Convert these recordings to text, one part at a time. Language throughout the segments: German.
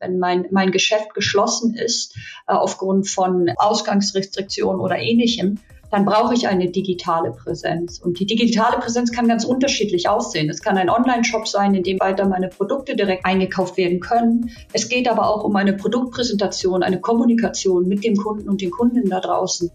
wenn mein, mein Geschäft geschlossen ist äh, aufgrund von Ausgangsrestriktionen oder ähnlichem, dann brauche ich eine digitale Präsenz. Und die digitale Präsenz kann ganz unterschiedlich aussehen. Es kann ein Online-Shop sein, in dem weiter meine Produkte direkt eingekauft werden können. Es geht aber auch um eine Produktpräsentation, eine Kommunikation mit dem Kunden und den Kunden da draußen.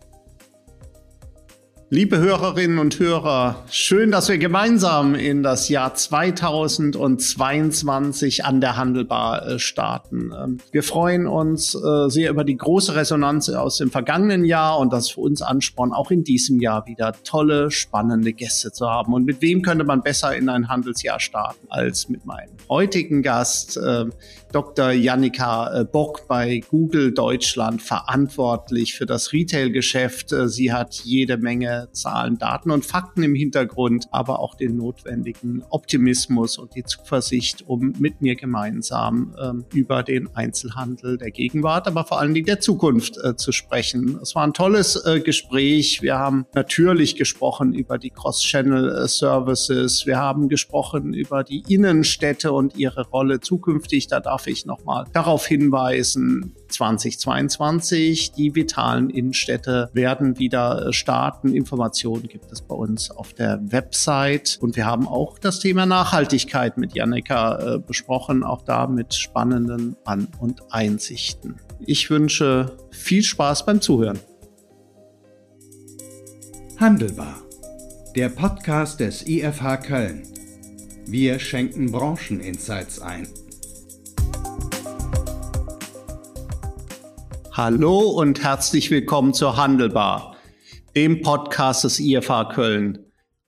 Liebe Hörerinnen und Hörer, schön, dass wir gemeinsam in das Jahr 2022 an der Handelbar äh, starten. Ähm, wir freuen uns äh, sehr über die große Resonanz aus dem vergangenen Jahr und das für uns Ansporn, auch in diesem Jahr wieder tolle, spannende Gäste zu haben. Und mit wem könnte man besser in ein Handelsjahr starten als mit meinem heutigen Gast, ähm, Dr. Jannika äh, Bock bei Google Deutschland verantwortlich für das Retail-Geschäft. Äh, sie hat jede Menge Zahlen, Daten und Fakten im Hintergrund, aber auch den notwendigen Optimismus und die Zuversicht, um mit mir gemeinsam ähm, über den Einzelhandel der Gegenwart, aber vor allen Dingen der Zukunft äh, zu sprechen. Es war ein tolles Gespräch. Wir haben natürlich gesprochen über die Cross-Channel-Services. Wir haben gesprochen über die Innenstädte und ihre Rolle zukünftig. Da darf darf ich nochmal darauf hinweisen, 2022, die vitalen Innenstädte werden wieder äh, starten. Informationen gibt es bei uns auf der Website. Und wir haben auch das Thema Nachhaltigkeit mit Jannika äh, besprochen, auch da mit spannenden An- und Einsichten. Ich wünsche viel Spaß beim Zuhören. Handelbar. Der Podcast des IFH Köln. Wir schenken Brancheninsights ein. Hallo und herzlich willkommen zur Handelbar, dem Podcast des IFA Köln.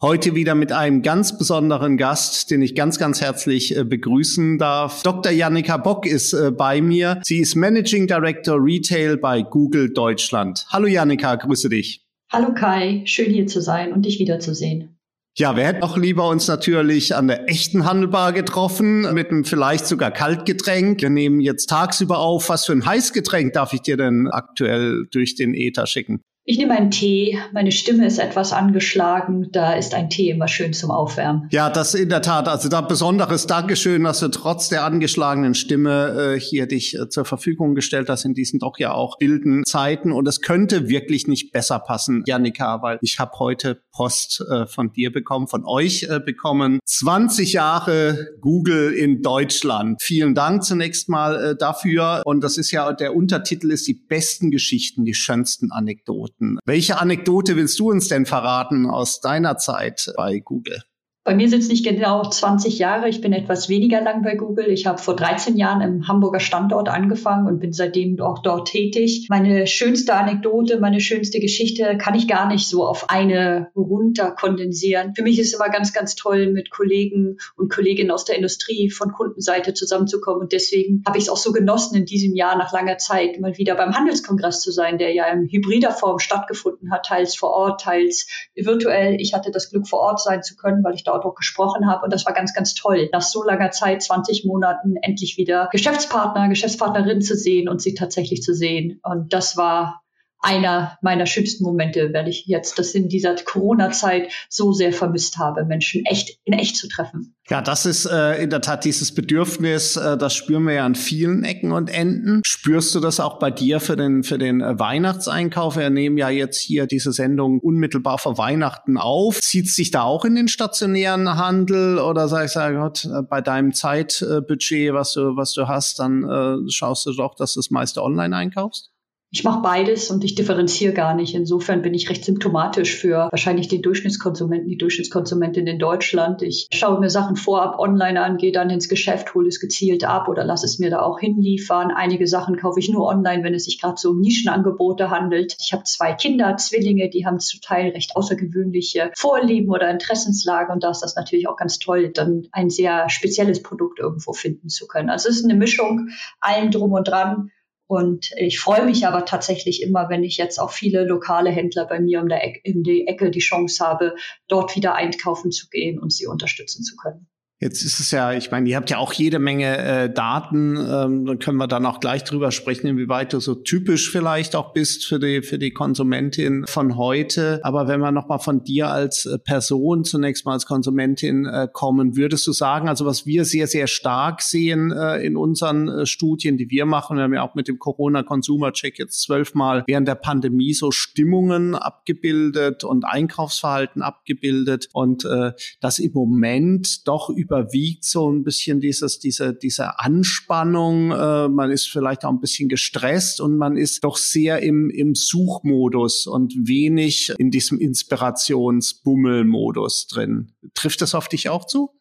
Heute wieder mit einem ganz besonderen Gast, den ich ganz, ganz herzlich äh, begrüßen darf. Dr. Jannika Bock ist äh, bei mir. Sie ist Managing Director Retail bei Google Deutschland. Hallo Jannika, grüße dich. Hallo Kai, schön hier zu sein und dich wiederzusehen. Ja, wir hätten auch lieber uns natürlich an der echten Handelbar getroffen, mit einem vielleicht sogar Kaltgetränk. Wir nehmen jetzt tagsüber auf. Was für ein Heißgetränk darf ich dir denn aktuell durch den Ether schicken? Ich nehme einen Tee. Meine Stimme ist etwas angeschlagen. Da ist ein Tee immer schön zum Aufwärmen. Ja, das in der Tat. Also da besonderes Dankeschön, dass du trotz der angeschlagenen Stimme äh, hier dich äh, zur Verfügung gestellt hast in diesen doch ja auch wilden Zeiten. Und es könnte wirklich nicht besser passen, Janika, weil ich habe heute Post äh, von dir bekommen, von euch äh, bekommen. 20 Jahre Google in Deutschland. Vielen Dank zunächst mal äh, dafür. Und das ist ja der Untertitel ist die besten Geschichten, die schönsten Anekdoten. Anekdoten. Welche Anekdote willst du uns denn verraten aus deiner Zeit bei Google? Bei mir sind es nicht genau 20 Jahre. Ich bin etwas weniger lang bei Google. Ich habe vor 13 Jahren im Hamburger Standort angefangen und bin seitdem auch dort tätig. Meine schönste Anekdote, meine schönste Geschichte kann ich gar nicht so auf eine runter kondensieren. Für mich ist es immer ganz, ganz toll, mit Kollegen und Kolleginnen aus der Industrie von Kundenseite zusammenzukommen. Und deswegen habe ich es auch so genossen, in diesem Jahr nach langer Zeit mal wieder beim Handelskongress zu sein, der ja in hybrider Form stattgefunden hat, teils vor Ort, teils virtuell. Ich hatte das Glück, vor Ort sein zu können, weil ich da dort gesprochen habe. Und das war ganz, ganz toll, nach so langer Zeit, 20 Monaten, endlich wieder Geschäftspartner, Geschäftspartnerin zu sehen und sie tatsächlich zu sehen. Und das war einer meiner schönsten Momente, weil ich jetzt das in dieser Corona-Zeit so sehr vermisst habe, Menschen echt in echt zu treffen. Ja, das ist äh, in der Tat dieses Bedürfnis, äh, das spüren wir ja an vielen Ecken und Enden. Spürst du das auch bei dir für den, für den äh, Weihnachtseinkauf? Wir nehmen ja jetzt hier diese Sendung unmittelbar vor Weihnachten auf. Zieht sich da auch in den stationären Handel oder sagst du, Gott, äh, bei deinem Zeitbudget, was du, was du hast, dann äh, schaust du doch, dass du das meiste online einkaufst? Ich mache beides und ich differenziere gar nicht. Insofern bin ich recht symptomatisch für wahrscheinlich den Durchschnittskonsumenten, die Durchschnittskonsumentin in Deutschland. Ich schaue mir Sachen vorab online an, gehe dann ins Geschäft, hole es gezielt ab oder lasse es mir da auch hinliefern. Einige Sachen kaufe ich nur online, wenn es sich gerade so um Nischenangebote handelt. Ich habe zwei Kinder, Zwillinge, die haben zum Teil recht außergewöhnliche Vorlieben oder Interessenslage und da ist das natürlich auch ganz toll, dann ein sehr spezielles Produkt irgendwo finden zu können. Also es ist eine Mischung allem drum und dran. Und ich freue mich aber tatsächlich immer, wenn ich jetzt auch viele lokale Händler bei mir um, der Ecke, um die Ecke die Chance habe, dort wieder einkaufen zu gehen und sie unterstützen zu können. Jetzt ist es ja, ich meine, ihr habt ja auch jede Menge äh, Daten, ähm, dann können wir dann auch gleich drüber sprechen, inwieweit du so typisch vielleicht auch bist für die für die Konsumentin von heute. Aber wenn wir noch mal von dir als äh, Person zunächst mal als Konsumentin äh, kommen, würdest du sagen, also was wir sehr sehr stark sehen äh, in unseren äh, Studien, die wir machen, wir haben ja auch mit dem Corona Consumer Check jetzt zwölfmal während der Pandemie so Stimmungen abgebildet und Einkaufsverhalten abgebildet und äh, das im Moment doch über überwiegt so ein bisschen dieses, diese, diese Anspannung. Äh, man ist vielleicht auch ein bisschen gestresst und man ist doch sehr im, im Suchmodus und wenig in diesem Inspirationsbummelmodus drin. Trifft das auf dich auch zu?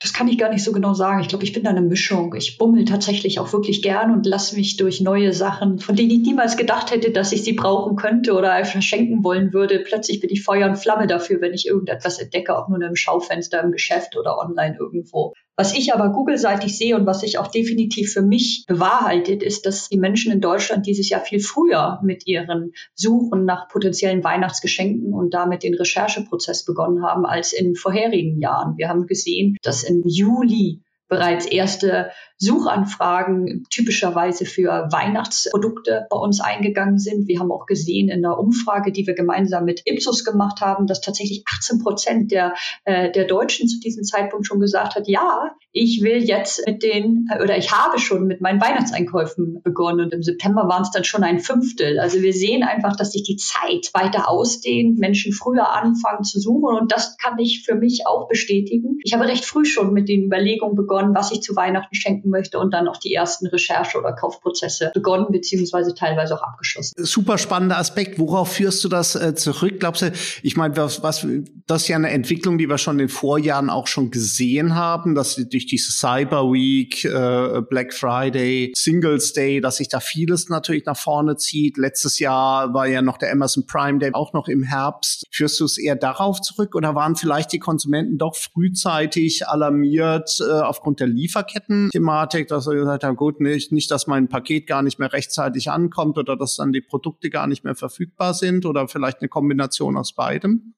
Das kann ich gar nicht so genau sagen. Ich glaube, ich bin da eine Mischung. Ich bummel tatsächlich auch wirklich gern und lasse mich durch neue Sachen, von denen ich niemals gedacht hätte, dass ich sie brauchen könnte oder verschenken wollen würde. Plötzlich bin ich Feuer und Flamme dafür, wenn ich irgendetwas entdecke, auch nur einem Schaufenster im Geschäft oder online irgendwo. Was ich aber Google-seitig sehe und was sich auch definitiv für mich bewahrheitet, ist, dass die Menschen in Deutschland dieses Jahr viel früher mit ihren Suchen nach potenziellen Weihnachtsgeschenken und damit den Rechercheprozess begonnen haben als in vorherigen Jahren. Wir haben gesehen, dass im Juli bereits erste Suchanfragen typischerweise für Weihnachtsprodukte bei uns eingegangen sind. Wir haben auch gesehen in der Umfrage, die wir gemeinsam mit Ipsos gemacht haben, dass tatsächlich 18 Prozent der, äh, der Deutschen zu diesem Zeitpunkt schon gesagt hat, ja, ich will jetzt mit den, äh, oder ich habe schon mit meinen Weihnachtseinkäufen begonnen. Und im September waren es dann schon ein Fünftel. Also wir sehen einfach, dass sich die Zeit weiter ausdehnt, Menschen früher anfangen zu suchen. Und das kann ich für mich auch bestätigen. Ich habe recht früh schon mit den Überlegungen begonnen, was ich zu Weihnachten schenken anbieten möchte und dann auch die ersten Recherche- oder Kaufprozesse begonnen beziehungsweise teilweise auch abgeschlossen. Super spannender Aspekt. Worauf führst du das äh, zurück? Glaubst du, ich meine, was, was, das ist ja eine Entwicklung, die wir schon in den Vorjahren auch schon gesehen haben, dass durch diese Cyber Week, äh, Black Friday, Singles Day, dass sich da vieles natürlich nach vorne zieht. Letztes Jahr war ja noch der Amazon Prime Day auch noch im Herbst. Führst du es eher darauf zurück oder waren vielleicht die Konsumenten doch frühzeitig alarmiert äh, aufgrund der Lieferketten-Thematik? Thematik, dass wir gesagt haben, gut, nicht, nicht, dass mein Paket gar nicht mehr rechtzeitig ankommt oder dass dann die Produkte gar nicht mehr verfügbar sind oder vielleicht eine Kombination aus beidem?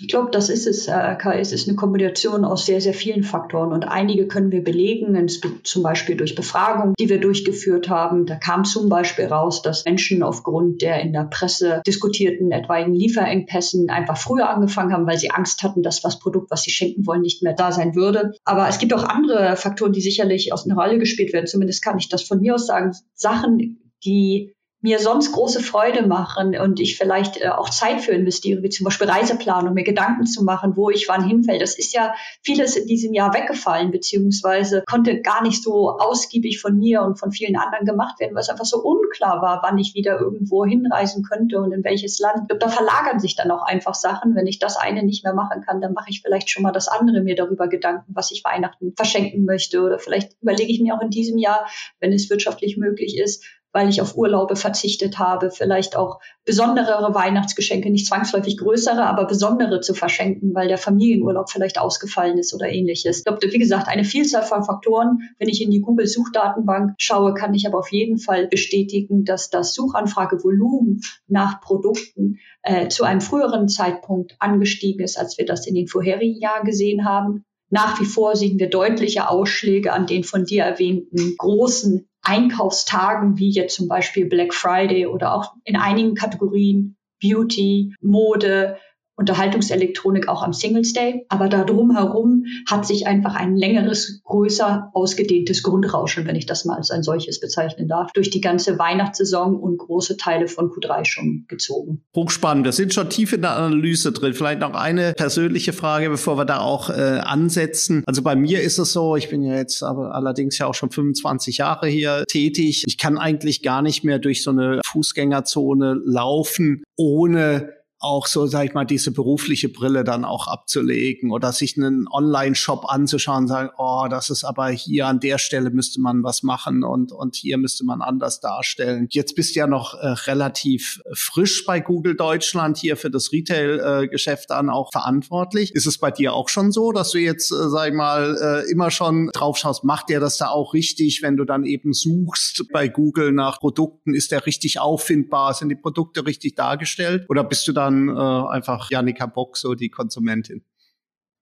Ich glaube, das ist es, Herr Kai. Es ist eine Kombination aus sehr, sehr vielen Faktoren. Und einige können wir belegen, zum Beispiel durch Befragungen, die wir durchgeführt haben. Da kam zum Beispiel raus, dass Menschen aufgrund der in der Presse diskutierten etwaigen Lieferengpässen einfach früher angefangen haben, weil sie Angst hatten, dass das Produkt, was sie schenken wollen, nicht mehr da sein würde. Aber es gibt auch andere Faktoren, die sicherlich aus einer Rolle gespielt werden. Zumindest kann ich das von mir aus sagen. Sachen, die mir sonst große Freude machen und ich vielleicht äh, auch Zeit für investiere, wie zum Beispiel Reiseplanung, mir Gedanken zu machen, wo ich wann hinfällt. Das ist ja vieles in diesem Jahr weggefallen, beziehungsweise konnte gar nicht so ausgiebig von mir und von vielen anderen gemacht werden, weil es einfach so unklar war, wann ich wieder irgendwo hinreisen könnte und in welches Land. Da verlagern sich dann auch einfach Sachen. Wenn ich das eine nicht mehr machen kann, dann mache ich vielleicht schon mal das andere mir darüber Gedanken, was ich Weihnachten verschenken möchte. Oder vielleicht überlege ich mir auch in diesem Jahr, wenn es wirtschaftlich möglich ist, weil ich auf Urlaube verzichtet habe, vielleicht auch besondere Weihnachtsgeschenke, nicht zwangsläufig größere, aber besondere zu verschenken, weil der Familienurlaub vielleicht ausgefallen ist oder ähnliches. Ich glaube, wie gesagt, eine Vielzahl von Faktoren. Wenn ich in die Google-Suchdatenbank schaue, kann ich aber auf jeden Fall bestätigen, dass das Suchanfragevolumen nach Produkten äh, zu einem früheren Zeitpunkt angestiegen ist, als wir das in den vorherigen Jahren gesehen haben. Nach wie vor sehen wir deutliche Ausschläge an den von dir erwähnten großen Einkaufstagen wie jetzt zum Beispiel Black Friday oder auch in einigen Kategorien Beauty, Mode, Unterhaltungselektronik auch am Singles Day. Aber da drumherum hat sich einfach ein längeres, größer ausgedehntes Grundrauschen, wenn ich das mal als ein solches bezeichnen darf, durch die ganze Weihnachtssaison und große Teile von Q3 schon gezogen. Hochspannend. Wir sind schon tief in der Analyse drin. Vielleicht noch eine persönliche Frage, bevor wir da auch äh, ansetzen. Also bei mir ist es so, ich bin ja jetzt aber allerdings ja auch schon 25 Jahre hier tätig. Ich kann eigentlich gar nicht mehr durch so eine Fußgängerzone laufen, ohne auch so, sag ich mal, diese berufliche Brille dann auch abzulegen oder sich einen Online-Shop anzuschauen und sagen, oh, das ist aber hier an der Stelle müsste man was machen und, und hier müsste man anders darstellen. Jetzt bist du ja noch äh, relativ frisch bei Google Deutschland hier für das Retail-Geschäft dann auch verantwortlich. Ist es bei dir auch schon so, dass du jetzt, äh, sag ich mal, äh, immer schon drauf schaust, macht der das da auch richtig, wenn du dann eben suchst bei Google nach Produkten, ist der richtig auffindbar, sind die Produkte richtig dargestellt oder bist du da dann äh, einfach Janika Bock, so die Konsumentin?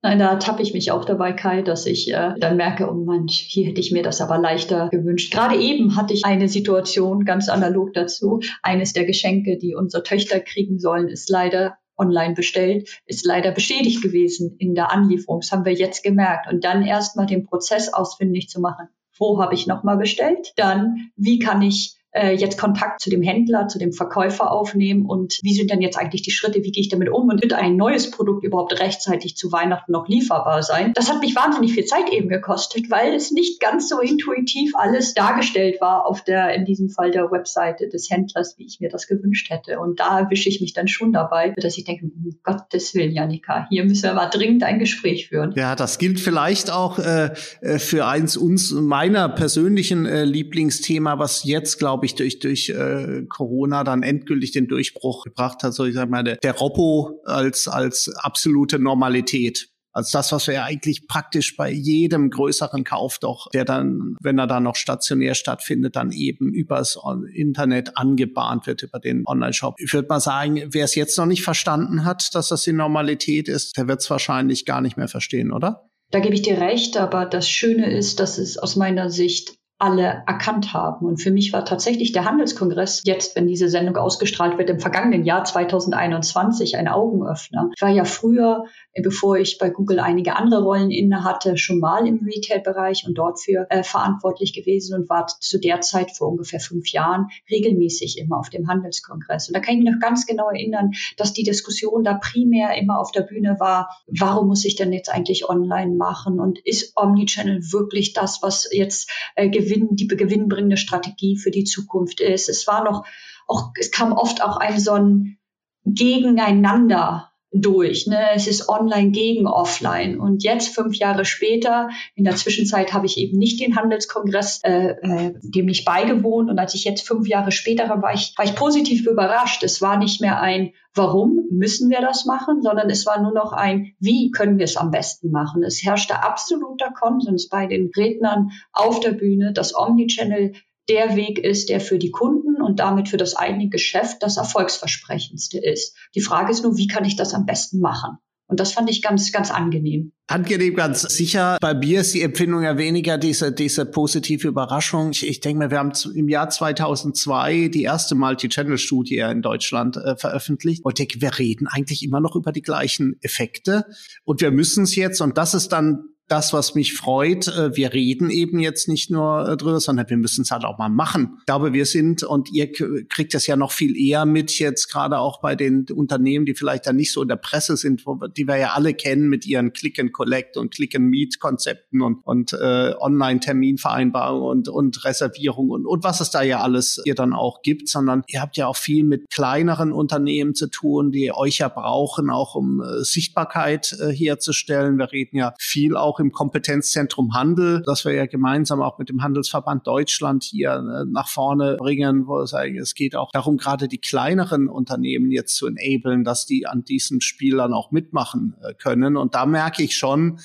Nein, da tappe ich mich auch dabei, Kai, dass ich äh, dann merke, oh Mann, hier hätte ich mir das aber leichter gewünscht. Gerade eben hatte ich eine Situation ganz analog dazu. Eines der Geschenke, die unsere Töchter kriegen sollen, ist leider online bestellt, ist leider beschädigt gewesen in der Anlieferung. Das haben wir jetzt gemerkt. Und dann erstmal den Prozess ausfindig zu machen. Wo habe ich nochmal bestellt? Dann, wie kann ich äh, jetzt Kontakt zu dem Händler, zu dem Verkäufer aufnehmen und wie sind denn jetzt eigentlich die Schritte, wie gehe ich damit um und wird ein neues Produkt überhaupt rechtzeitig zu Weihnachten noch lieferbar sein? Das hat mich wahnsinnig viel Zeit eben gekostet, weil es nicht ganz so intuitiv alles dargestellt war auf der, in diesem Fall der Webseite des Händlers, wie ich mir das gewünscht hätte. Und da erwische ich mich dann schon dabei, dass ich denke, um Gottes Willen, Janika, hier müssen wir mal dringend ein Gespräch führen. Ja, das gilt vielleicht auch äh, äh für eins uns meiner persönlichen äh, Lieblingsthema, was jetzt, glaube glaube ich, durch, durch äh, Corona dann endgültig den Durchbruch gebracht hat. So ich sag mal, der, der Roppo als, als absolute Normalität. Also das, was wir ja eigentlich praktisch bei jedem größeren Kauf doch, der dann, wenn er dann noch stationär stattfindet, dann eben übers Internet angebahnt wird über den Online-Shop. Ich würde mal sagen, wer es jetzt noch nicht verstanden hat, dass das die Normalität ist, der wird es wahrscheinlich gar nicht mehr verstehen, oder? Da gebe ich dir recht, aber das Schöne ist, dass es aus meiner Sicht alle erkannt haben. Und für mich war tatsächlich der Handelskongress jetzt, wenn diese Sendung ausgestrahlt wird, im vergangenen Jahr 2021 ein Augenöffner. Ich war ja früher, bevor ich bei Google einige andere Rollen inne hatte, schon mal im Retail-Bereich und dort für äh, verantwortlich gewesen und war zu der Zeit vor ungefähr fünf Jahren regelmäßig immer auf dem Handelskongress. Und da kann ich mich noch ganz genau erinnern, dass die Diskussion da primär immer auf der Bühne war, warum muss ich denn jetzt eigentlich online machen und ist Omnichannel wirklich das, was jetzt äh, Gewinn, die gewinnbringende Strategie für die Zukunft ist. Es war noch auch, es kam oft auch ein so ein Gegeneinander durch. Ne? Es ist online gegen offline. Und jetzt, fünf Jahre später, in der Zwischenzeit habe ich eben nicht den Handelskongress, äh, äh, dem nicht beigewohnt. Und als ich jetzt fünf Jahre später war ich, war ich positiv überrascht. Es war nicht mehr ein, warum müssen wir das machen, sondern es war nur noch ein, wie können wir es am besten machen. Es herrschte absoluter Konsens bei den Rednern auf der Bühne, dass Omnichannel der Weg ist, der für die Kunden und damit für das eigene Geschäft das erfolgsversprechendste ist. Die Frage ist nur, wie kann ich das am besten machen? Und das fand ich ganz, ganz angenehm. Angenehm, ganz sicher. Bei mir ist die Empfindung ja weniger diese, diese positive Überraschung. Ich, ich denke mir, wir haben im Jahr 2002 die erste Multi-Channel-Studie in Deutschland äh, veröffentlicht. Und denke, wir reden eigentlich immer noch über die gleichen Effekte. Und wir müssen es jetzt, und das ist dann das, was mich freut. Äh, wir reden eben jetzt nicht nur äh, drüber, sondern wir müssen es halt auch mal machen. Ich glaube, wir sind, und ihr kriegt das ja noch viel eher mit jetzt, gerade auch bei den Unternehmen, die vielleicht dann nicht so in der Presse sind, wo, die wir ja alle kennen mit ihren Click-and-Collect und Click-and-Meet-Konzepten und, und äh, Online-Terminvereinbarungen und, und Reservierung und, und was es da ja alles ihr dann auch gibt, sondern ihr habt ja auch viel mit kleineren Unternehmen zu tun, die euch ja brauchen, auch um äh, Sichtbarkeit äh, herzustellen. Wir reden ja viel auch im Kompetenzzentrum Handel, das wir ja gemeinsam auch mit dem Handelsverband Deutschland hier äh, nach vorne bringen, wo es, es geht auch darum, gerade die kleineren Unternehmen jetzt zu enablen, dass die an diesen Spielern auch mitmachen äh, können. Und da merke ich schon,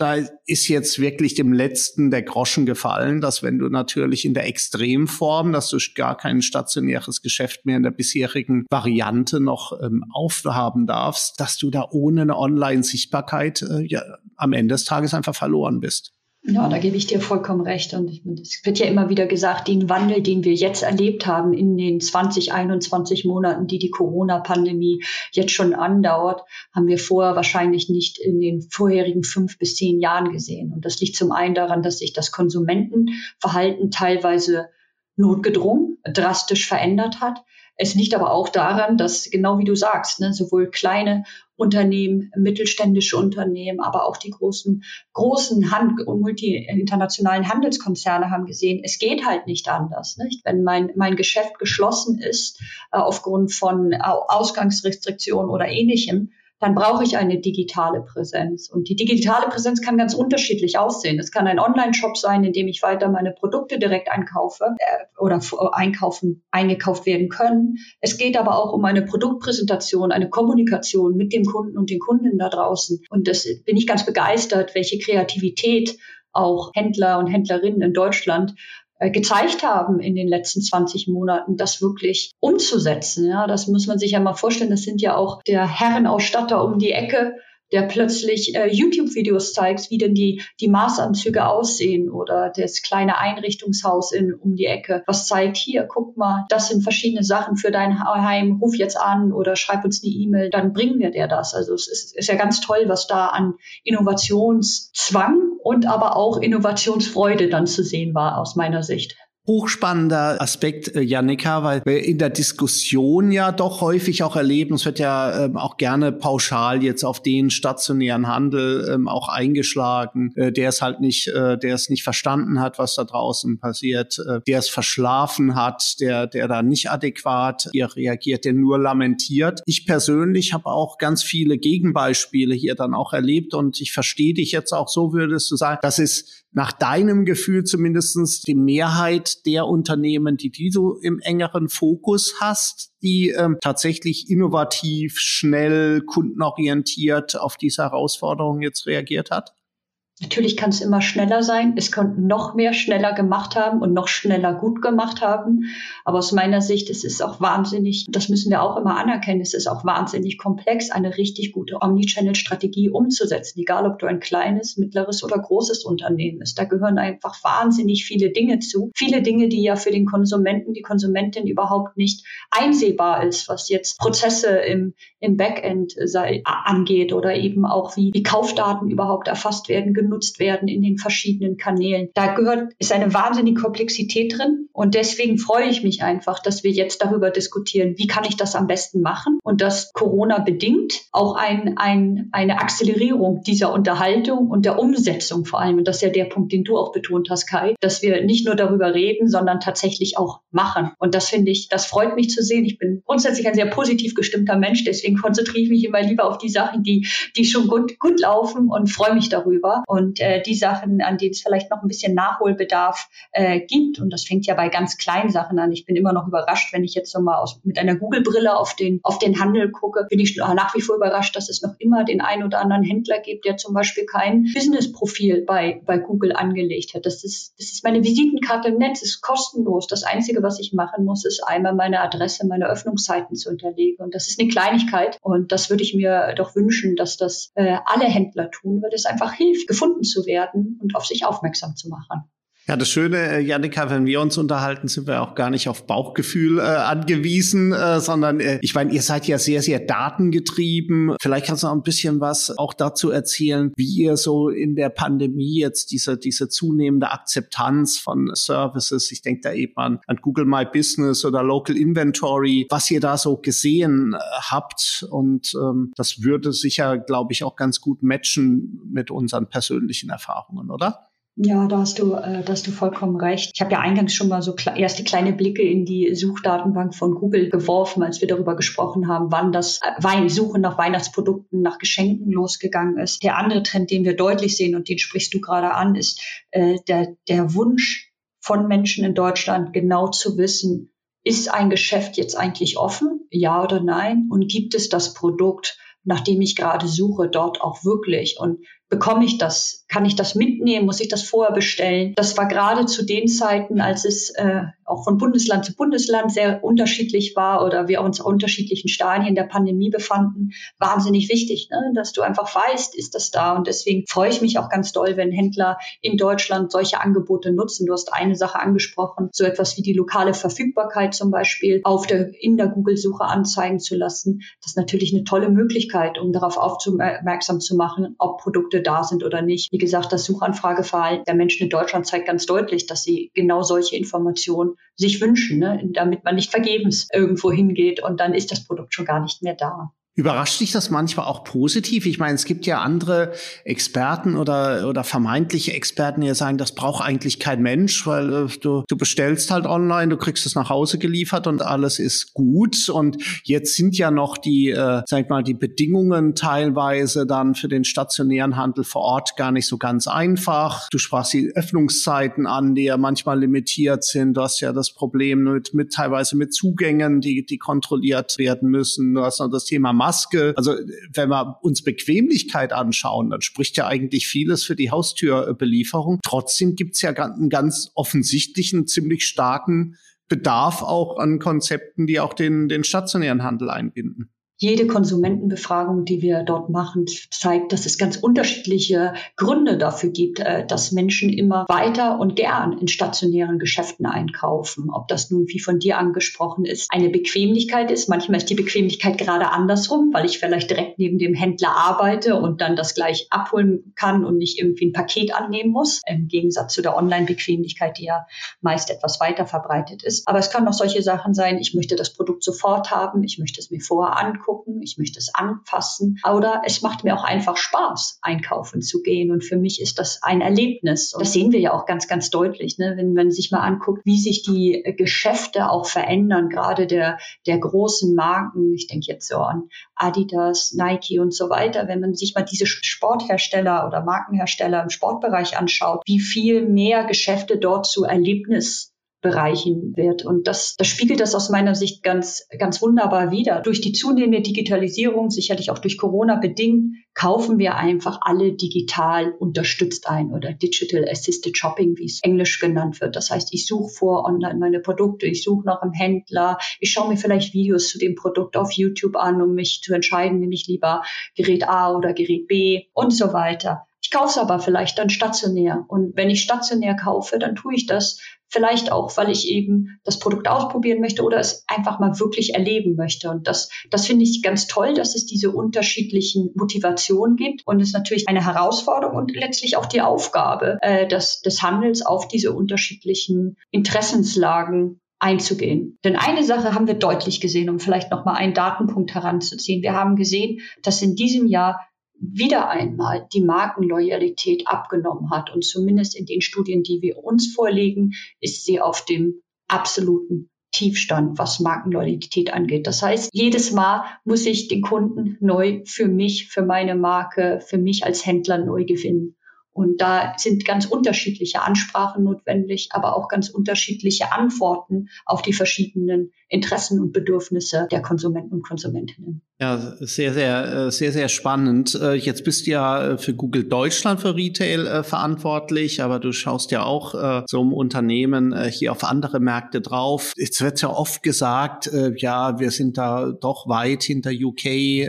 da ist jetzt wirklich dem letzten der Groschen gefallen, dass wenn du natürlich in der Extremform, dass du gar kein stationäres Geschäft mehr in der bisherigen Variante noch ähm, aufhaben darfst, dass du da ohne eine Online-Sichtbarkeit äh, ja, am Ende des Tages einfach verloren bist. Ja, da gebe ich dir vollkommen recht. Und es wird ja immer wieder gesagt, den Wandel, den wir jetzt erlebt haben in den 20, 21 Monaten, die die Corona-Pandemie jetzt schon andauert, haben wir vorher wahrscheinlich nicht in den vorherigen fünf bis zehn Jahren gesehen. Und das liegt zum einen daran, dass sich das Konsumentenverhalten teilweise notgedrungen drastisch verändert hat. Es liegt aber auch daran, dass genau wie du sagst, ne, sowohl kleine Unternehmen, mittelständische Unternehmen, aber auch die großen, großen Hand und multi internationalen Handelskonzerne haben gesehen, es geht halt nicht anders. Nicht? Wenn mein, mein Geschäft geschlossen ist äh, aufgrund von Ausgangsrestriktionen oder ähnlichem, dann brauche ich eine digitale Präsenz. Und die digitale Präsenz kann ganz unterschiedlich aussehen. Es kann ein Online-Shop sein, in dem ich weiter meine Produkte direkt einkaufe äh, oder einkaufen, eingekauft werden können. Es geht aber auch um eine Produktpräsentation, eine Kommunikation mit dem Kunden und den Kunden da draußen. Und das bin ich ganz begeistert, welche Kreativität auch Händler und Händlerinnen in Deutschland gezeigt haben in den letzten 20 Monaten, das wirklich umzusetzen. Ja, das muss man sich ja mal vorstellen. Das sind ja auch der Herrenausstatter um die Ecke, der plötzlich äh, YouTube-Videos zeigt, wie denn die, die Maßanzüge aussehen oder das kleine Einrichtungshaus in, um die Ecke, was zeigt, hier, guck mal, das sind verschiedene Sachen für dein Heim, ruf jetzt an oder schreib uns eine E-Mail, dann bringen wir dir das. Also es ist, ist ja ganz toll, was da an Innovationszwang und aber auch Innovationsfreude dann zu sehen war aus meiner Sicht hochspannender Aspekt, äh, Janika, weil wir in der Diskussion ja doch häufig auch erleben, es wird ja ähm, auch gerne pauschal jetzt auf den stationären Handel ähm, auch eingeschlagen, äh, der es halt nicht, äh, der es nicht verstanden hat, was da draußen passiert, äh, der es verschlafen hat, der, der da nicht adäquat hier reagiert, der nur lamentiert. Ich persönlich habe auch ganz viele Gegenbeispiele hier dann auch erlebt und ich verstehe dich jetzt auch so, würdest du sagen, das ist nach deinem Gefühl zumindestens die Mehrheit der Unternehmen, die, die du im engeren Fokus hast, die ähm, tatsächlich innovativ, schnell, kundenorientiert auf diese Herausforderung jetzt reagiert hat? Natürlich kann es immer schneller sein. Es könnten noch mehr schneller gemacht haben und noch schneller gut gemacht haben. Aber aus meiner Sicht es ist auch wahnsinnig, das müssen wir auch immer anerkennen, es ist auch wahnsinnig komplex, eine richtig gute Omnichannel-Strategie umzusetzen. Egal, ob du ein kleines, mittleres oder großes Unternehmen bist. Da gehören einfach wahnsinnig viele Dinge zu. Viele Dinge, die ja für den Konsumenten, die Konsumentin überhaupt nicht einsehbar ist, was jetzt Prozesse im, im Backend sei, angeht oder eben auch wie, wie Kaufdaten überhaupt erfasst werden genutzt werden in den verschiedenen Kanälen. Da gehört, ist eine wahnsinnige Komplexität drin. Und deswegen freue ich mich einfach, dass wir jetzt darüber diskutieren, wie kann ich das am besten machen und dass Corona bedingt auch ein, ein, eine Akzelerierung dieser Unterhaltung und der Umsetzung vor allem. Und das ist ja der Punkt, den du auch betont hast, Kai, dass wir nicht nur darüber reden, sondern tatsächlich auch machen. Und das finde ich, das freut mich zu sehen. Ich bin grundsätzlich ein sehr positiv gestimmter Mensch, deswegen konzentriere ich mich immer lieber auf die Sachen, die, die schon gut, gut laufen und freue mich darüber. Und und äh, die Sachen, an denen es vielleicht noch ein bisschen Nachholbedarf äh, gibt. Und das fängt ja bei ganz kleinen Sachen an. Ich bin immer noch überrascht, wenn ich jetzt so mit einer Google-Brille auf den, auf den Handel gucke, bin ich nach wie vor überrascht, dass es noch immer den einen oder anderen Händler gibt, der zum Beispiel kein Business-Profil bei, bei Google angelegt hat. Das ist, das ist meine Visitenkarte im Netz, ist kostenlos. Das Einzige, was ich machen muss, ist einmal meine Adresse, meine Öffnungszeiten zu unterlegen. Und das ist eine Kleinigkeit. Und das würde ich mir doch wünschen, dass das äh, alle Händler tun, weil es einfach hilft, gefunden zu werden und auf sich aufmerksam zu machen. Ja, das Schöne, äh, Janika, wenn wir uns unterhalten, sind wir auch gar nicht auf Bauchgefühl äh, angewiesen, äh, sondern äh, ich meine, ihr seid ja sehr, sehr datengetrieben. Vielleicht kannst du noch ein bisschen was auch dazu erzählen, wie ihr so in der Pandemie jetzt diese, diese zunehmende Akzeptanz von Services, ich denke da eben an, an Google My Business oder Local Inventory, was ihr da so gesehen äh, habt. Und ähm, das würde sicher, glaube ich, auch ganz gut matchen mit unseren persönlichen Erfahrungen, oder? Ja, da hast du, äh, da hast du vollkommen recht. Ich habe ja eingangs schon mal so erste kleine Blicke in die Suchdatenbank von Google geworfen, als wir darüber gesprochen haben, wann das äh, Wein, Suche nach Weihnachtsprodukten, nach Geschenken losgegangen ist. Der andere Trend, den wir deutlich sehen und den sprichst du gerade an, ist äh, der, der Wunsch von Menschen in Deutschland genau zu wissen, ist ein Geschäft jetzt eigentlich offen? Ja oder nein? Und gibt es das Produkt, nach dem ich gerade suche, dort auch wirklich? Und bekomme ich das? Kann ich das mitnehmen? Muss ich das vorher bestellen? Das war gerade zu den Zeiten, als es äh, auch von Bundesland zu Bundesland sehr unterschiedlich war oder wir uns unterschiedlichen Stadien der Pandemie befanden, wahnsinnig wichtig, ne? dass du einfach weißt, ist das da. Und deswegen freue ich mich auch ganz doll, wenn Händler in Deutschland solche Angebote nutzen. Du hast eine Sache angesprochen, so etwas wie die lokale Verfügbarkeit zum Beispiel auf der, in der Google-Suche anzeigen zu lassen. Das ist natürlich eine tolle Möglichkeit, um darauf aufmerksam zu machen, ob Produkte da sind oder nicht. Wie gesagt, das Suchanfrageverhalten der Menschen in Deutschland zeigt ganz deutlich, dass sie genau solche Informationen sich wünschen, ne? damit man nicht vergebens irgendwo hingeht und dann ist das Produkt schon gar nicht mehr da. Überrascht dich das manchmal auch positiv? Ich meine, es gibt ja andere Experten oder, oder vermeintliche Experten, die sagen, das braucht eigentlich kein Mensch, weil äh, du, du bestellst halt online, du kriegst es nach Hause geliefert und alles ist gut. Und jetzt sind ja noch die, äh, sag ich mal, die Bedingungen teilweise dann für den stationären Handel vor Ort gar nicht so ganz einfach. Du sprachst die Öffnungszeiten an, die ja manchmal limitiert sind. Du hast ja das Problem mit, mit teilweise mit Zugängen, die, die kontrolliert werden müssen. Du hast noch das Thema Maske. Also wenn wir uns Bequemlichkeit anschauen, dann spricht ja eigentlich vieles für die Haustürbelieferung. Trotzdem gibt es ja einen ganz offensichtlichen, ziemlich starken Bedarf auch an Konzepten, die auch den, den stationären Handel einbinden. Jede Konsumentenbefragung, die wir dort machen, zeigt, dass es ganz unterschiedliche Gründe dafür gibt, äh, dass Menschen immer weiter und gern in stationären Geschäften einkaufen. Ob das nun, wie von dir angesprochen ist, eine Bequemlichkeit ist. Manchmal ist die Bequemlichkeit gerade andersrum, weil ich vielleicht direkt neben dem Händler arbeite und dann das gleich abholen kann und nicht irgendwie ein Paket annehmen muss. Im Gegensatz zu der Online-Bequemlichkeit, die ja meist etwas weiter verbreitet ist. Aber es können auch solche Sachen sein, ich möchte das Produkt sofort haben, ich möchte es mir vorher angucken angucken, ich möchte es anfassen oder es macht mir auch einfach Spaß, einkaufen zu gehen. Und für mich ist das ein Erlebnis. Und das sehen wir ja auch ganz, ganz deutlich, ne? wenn man sich mal anguckt, wie sich die Geschäfte auch verändern, gerade der, der großen Marken. Ich denke jetzt so an Adidas, Nike und so weiter. Wenn man sich mal diese Sporthersteller oder Markenhersteller im Sportbereich anschaut, wie viel mehr Geschäfte dort zu Erlebnis Bereichen wird. Und das, das spiegelt das aus meiner Sicht ganz, ganz wunderbar wider. Durch die zunehmende Digitalisierung, sicherlich auch durch Corona bedingt, kaufen wir einfach alle digital unterstützt ein oder Digital Assisted Shopping, wie es englisch genannt wird. Das heißt, ich suche vor online meine Produkte, ich suche nach einem Händler, ich schaue mir vielleicht Videos zu dem Produkt auf YouTube an, um mich zu entscheiden, nehme ich lieber Gerät A oder Gerät B und so weiter. Ich kaufe es aber vielleicht dann stationär. Und wenn ich stationär kaufe, dann tue ich das vielleicht auch, weil ich eben das Produkt ausprobieren möchte oder es einfach mal wirklich erleben möchte. Und das, das finde ich ganz toll, dass es diese unterschiedlichen Motivationen gibt. Und es ist natürlich eine Herausforderung und letztlich auch die Aufgabe äh, des, des Handels auf diese unterschiedlichen Interessenslagen einzugehen. Denn eine Sache haben wir deutlich gesehen, um vielleicht noch mal einen Datenpunkt heranzuziehen. Wir haben gesehen, dass in diesem Jahr wieder einmal die Markenloyalität abgenommen hat. Und zumindest in den Studien, die wir uns vorlegen, ist sie auf dem absoluten Tiefstand, was Markenloyalität angeht. Das heißt, jedes Mal muss ich den Kunden neu für mich, für meine Marke, für mich als Händler neu gewinnen. Und da sind ganz unterschiedliche Ansprachen notwendig, aber auch ganz unterschiedliche Antworten auf die verschiedenen Interessen und Bedürfnisse der Konsumenten und Konsumentinnen. Ja, sehr, sehr, äh, sehr, sehr spannend. Äh, jetzt bist du ja äh, für Google Deutschland für Retail verantwortlich, aber du schaust ja auch so im Unternehmen hier auf andere Märkte drauf. Jetzt wird ja oft gesagt, ja, wir sind da doch weit hinter UK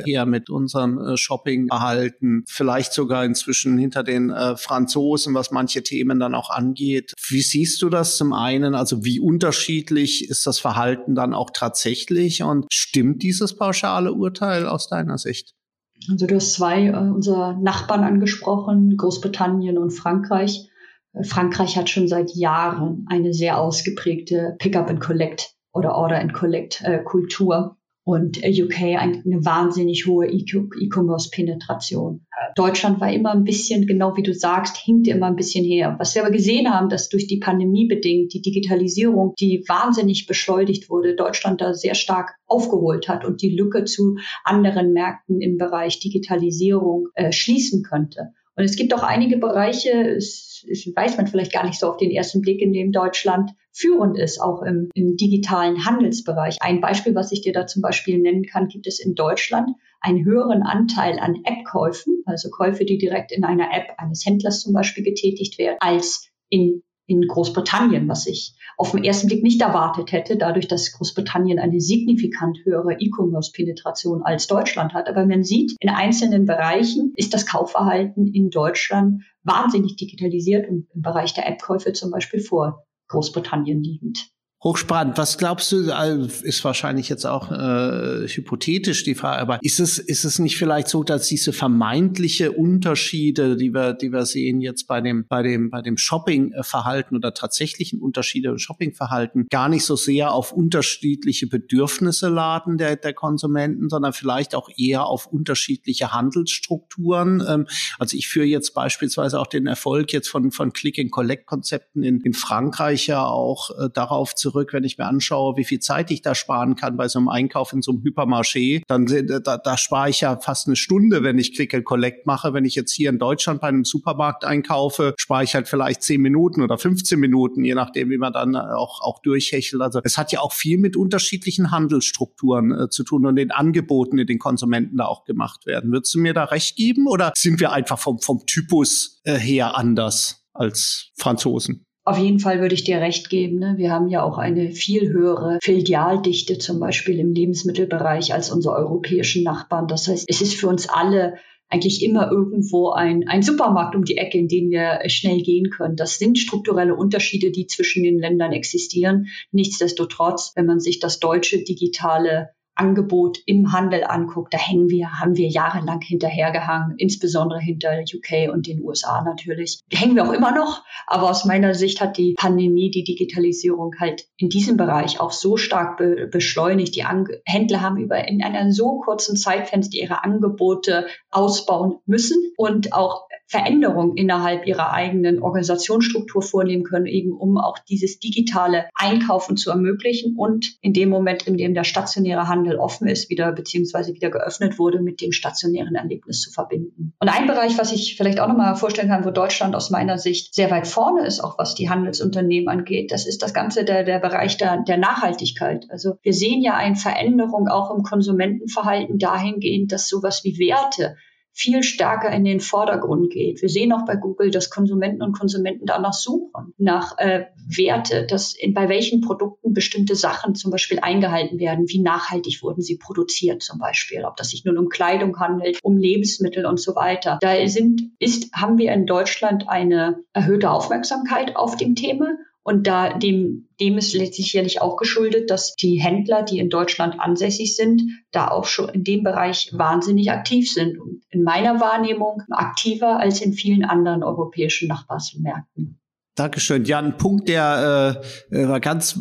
hier mit unserem Shopping-Verhalten, vielleicht sogar inzwischen hinter den Franzosen, was manche Themen dann auch angeht. Wie siehst du das zum einen? Also wie unterschiedlich ist das Verhalten dann auch tatsächlich und stimmt dieses pauschale Urteil? Vorteil aus deiner Sicht? Also du hast zwei äh, unserer Nachbarn angesprochen, Großbritannien und Frankreich. Äh, Frankreich hat schon seit Jahren eine sehr ausgeprägte Pick-up and Collect oder Order and Collect äh, Kultur und äh, UK eine wahnsinnig hohe E-Commerce-Penetration. Deutschland war immer ein bisschen, genau wie du sagst, hinkt immer ein bisschen her. Was wir aber gesehen haben, dass durch die Pandemie bedingt die Digitalisierung, die wahnsinnig beschleunigt wurde, Deutschland da sehr stark aufgeholt hat und die Lücke zu anderen Märkten im Bereich Digitalisierung äh, schließen könnte. Und es gibt auch einige Bereiche, es, es weiß man vielleicht gar nicht so auf den ersten Blick, in dem Deutschland führend ist, auch im, im digitalen Handelsbereich. Ein Beispiel, was ich dir da zum Beispiel nennen kann, gibt es in Deutschland einen höheren Anteil an App-Käufen, also Käufe, die direkt in einer App eines Händlers zum Beispiel getätigt werden, als in in Großbritannien, was ich auf den ersten Blick nicht erwartet hätte, dadurch, dass Großbritannien eine signifikant höhere E-Commerce-Penetration als Deutschland hat. Aber man sieht, in einzelnen Bereichen ist das Kaufverhalten in Deutschland wahnsinnig digitalisiert und im Bereich der App-Käufe zum Beispiel vor Großbritannien liegend. Hochspannend. Was glaubst du, also, ist wahrscheinlich jetzt auch äh, hypothetisch die Frage, aber ist es, ist es nicht vielleicht so, dass diese vermeintliche Unterschiede, die wir, die wir sehen jetzt bei dem, bei dem, bei dem Shopping-Verhalten oder tatsächlichen Unterschiede im Shopping-Verhalten gar nicht so sehr auf unterschiedliche Bedürfnisse laden der, der Konsumenten, sondern vielleicht auch eher auf unterschiedliche Handelsstrukturen? Ähm, also ich führe jetzt beispielsweise auch den Erfolg jetzt von, von Click-and-Collect-Konzepten in, in Frankreich ja auch äh, darauf zu zurück, wenn ich mir anschaue, wie viel Zeit ich da sparen kann bei so einem Einkauf in so einem Hypermarché, dann da, da spare ich ja fast eine Stunde, wenn ich Click and Collect mache. Wenn ich jetzt hier in Deutschland bei einem Supermarkt einkaufe, spare ich halt vielleicht 10 Minuten oder 15 Minuten, je nachdem, wie man dann auch, auch durchhechelt. Also es hat ja auch viel mit unterschiedlichen Handelsstrukturen äh, zu tun und den Angeboten, die den Konsumenten da auch gemacht werden. Würdest du mir da recht geben oder sind wir einfach vom, vom Typus äh, her anders als Franzosen? Auf jeden Fall würde ich dir recht geben. Ne? Wir haben ja auch eine viel höhere Filialdichte zum Beispiel im Lebensmittelbereich als unsere europäischen Nachbarn. Das heißt, es ist für uns alle eigentlich immer irgendwo ein, ein Supermarkt um die Ecke, in den wir schnell gehen können. Das sind strukturelle Unterschiede, die zwischen den Ländern existieren. Nichtsdestotrotz, wenn man sich das deutsche digitale Angebot im Handel anguckt, da hängen wir, haben wir jahrelang hinterhergehangen, insbesondere hinter UK und den USA natürlich. Hängen wir auch immer noch, aber aus meiner Sicht hat die Pandemie die Digitalisierung halt in diesem Bereich auch so stark be beschleunigt. Die An Händler haben über in einer so kurzen Zeitfenster ihre Angebote ausbauen müssen und auch Veränderungen innerhalb ihrer eigenen Organisationsstruktur vornehmen können, eben um auch dieses digitale Einkaufen zu ermöglichen und in dem Moment, in dem der stationäre Handel offen ist, wieder beziehungsweise wieder geöffnet wurde, mit dem stationären Erlebnis zu verbinden. Und ein Bereich, was ich vielleicht auch nochmal vorstellen kann, wo Deutschland aus meiner Sicht sehr weit vorne ist, auch was die Handelsunternehmen angeht, das ist das Ganze der, der Bereich der, der Nachhaltigkeit. Also wir sehen ja eine Veränderung auch im Konsumentenverhalten dahingehend, dass sowas wie Werte viel stärker in den Vordergrund geht. Wir sehen auch bei Google, dass Konsumenten und Konsumenten danach suchen, nach äh, Werte, dass in, bei welchen Produkten bestimmte Sachen zum Beispiel eingehalten werden, wie nachhaltig wurden sie produziert zum Beispiel, ob das sich nun um Kleidung handelt, um Lebensmittel und so weiter. Da sind, ist, haben wir in Deutschland eine erhöhte Aufmerksamkeit auf dem Thema und da dem, dem ist sicherlich auch geschuldet, dass die Händler, die in Deutschland ansässig sind, da auch schon in dem Bereich wahnsinnig aktiv sind. Und in meiner Wahrnehmung aktiver als in vielen anderen europäischen Nachbarsmärkten. Dankeschön. Ja, ein Punkt, der äh, äh ganz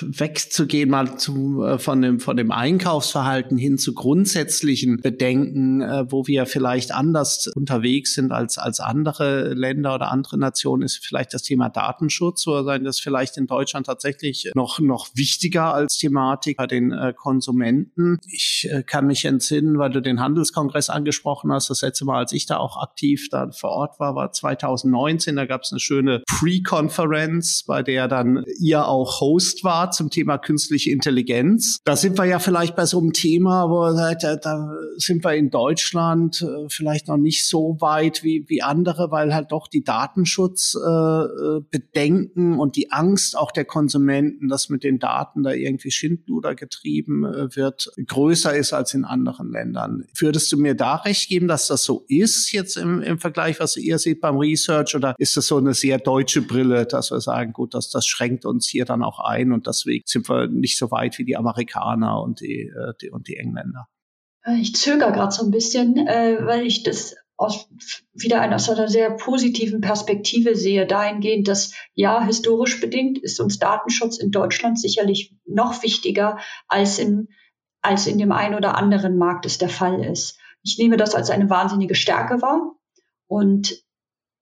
wegzugehen, mal zu, äh, von, dem, von dem Einkaufsverhalten hin zu grundsätzlichen Bedenken, äh, wo wir vielleicht anders unterwegs sind als, als andere Länder oder andere Nationen, ist vielleicht das Thema Datenschutz oder sein das vielleicht in Deutschland tatsächlich noch, noch wichtiger als Thematik bei den äh, Konsumenten. Ich äh, kann mich entsinnen, weil du den Handelskongress angesprochen hast, das letzte Mal, als ich da auch aktiv da vor Ort war, war 2019, da gab es eine schöne Pre-Conference, bei der dann ihr auch Host war zum Thema künstliche Intelligenz. Da sind wir ja vielleicht bei so einem Thema, wo da, da sind wir in Deutschland äh, vielleicht noch nicht so weit wie, wie andere, weil halt doch die Datenschutzbedenken äh, und die Angst auch der Konsumenten, dass mit den Daten da irgendwie Schindluder getrieben äh, wird, größer ist als in anderen Ländern. Würdest du mir da recht geben, dass das so ist jetzt im, im Vergleich, was ihr seht beim Research, oder ist das so eine sehr deutsche Brille, dass wir sagen, gut, das, das schränkt uns hier dann auch ein und deswegen sind wir nicht so weit wie die Amerikaner und die, äh, die und die Engländer. Äh, ich zögere gerade so ein bisschen, äh, weil ich das aus wieder aus einer sehr positiven Perspektive sehe, dahingehend, dass ja, historisch bedingt ist uns Datenschutz in Deutschland sicherlich noch wichtiger als in, als in dem einen oder anderen Markt es der Fall ist. Ich nehme das als eine wahnsinnige Stärke wahr und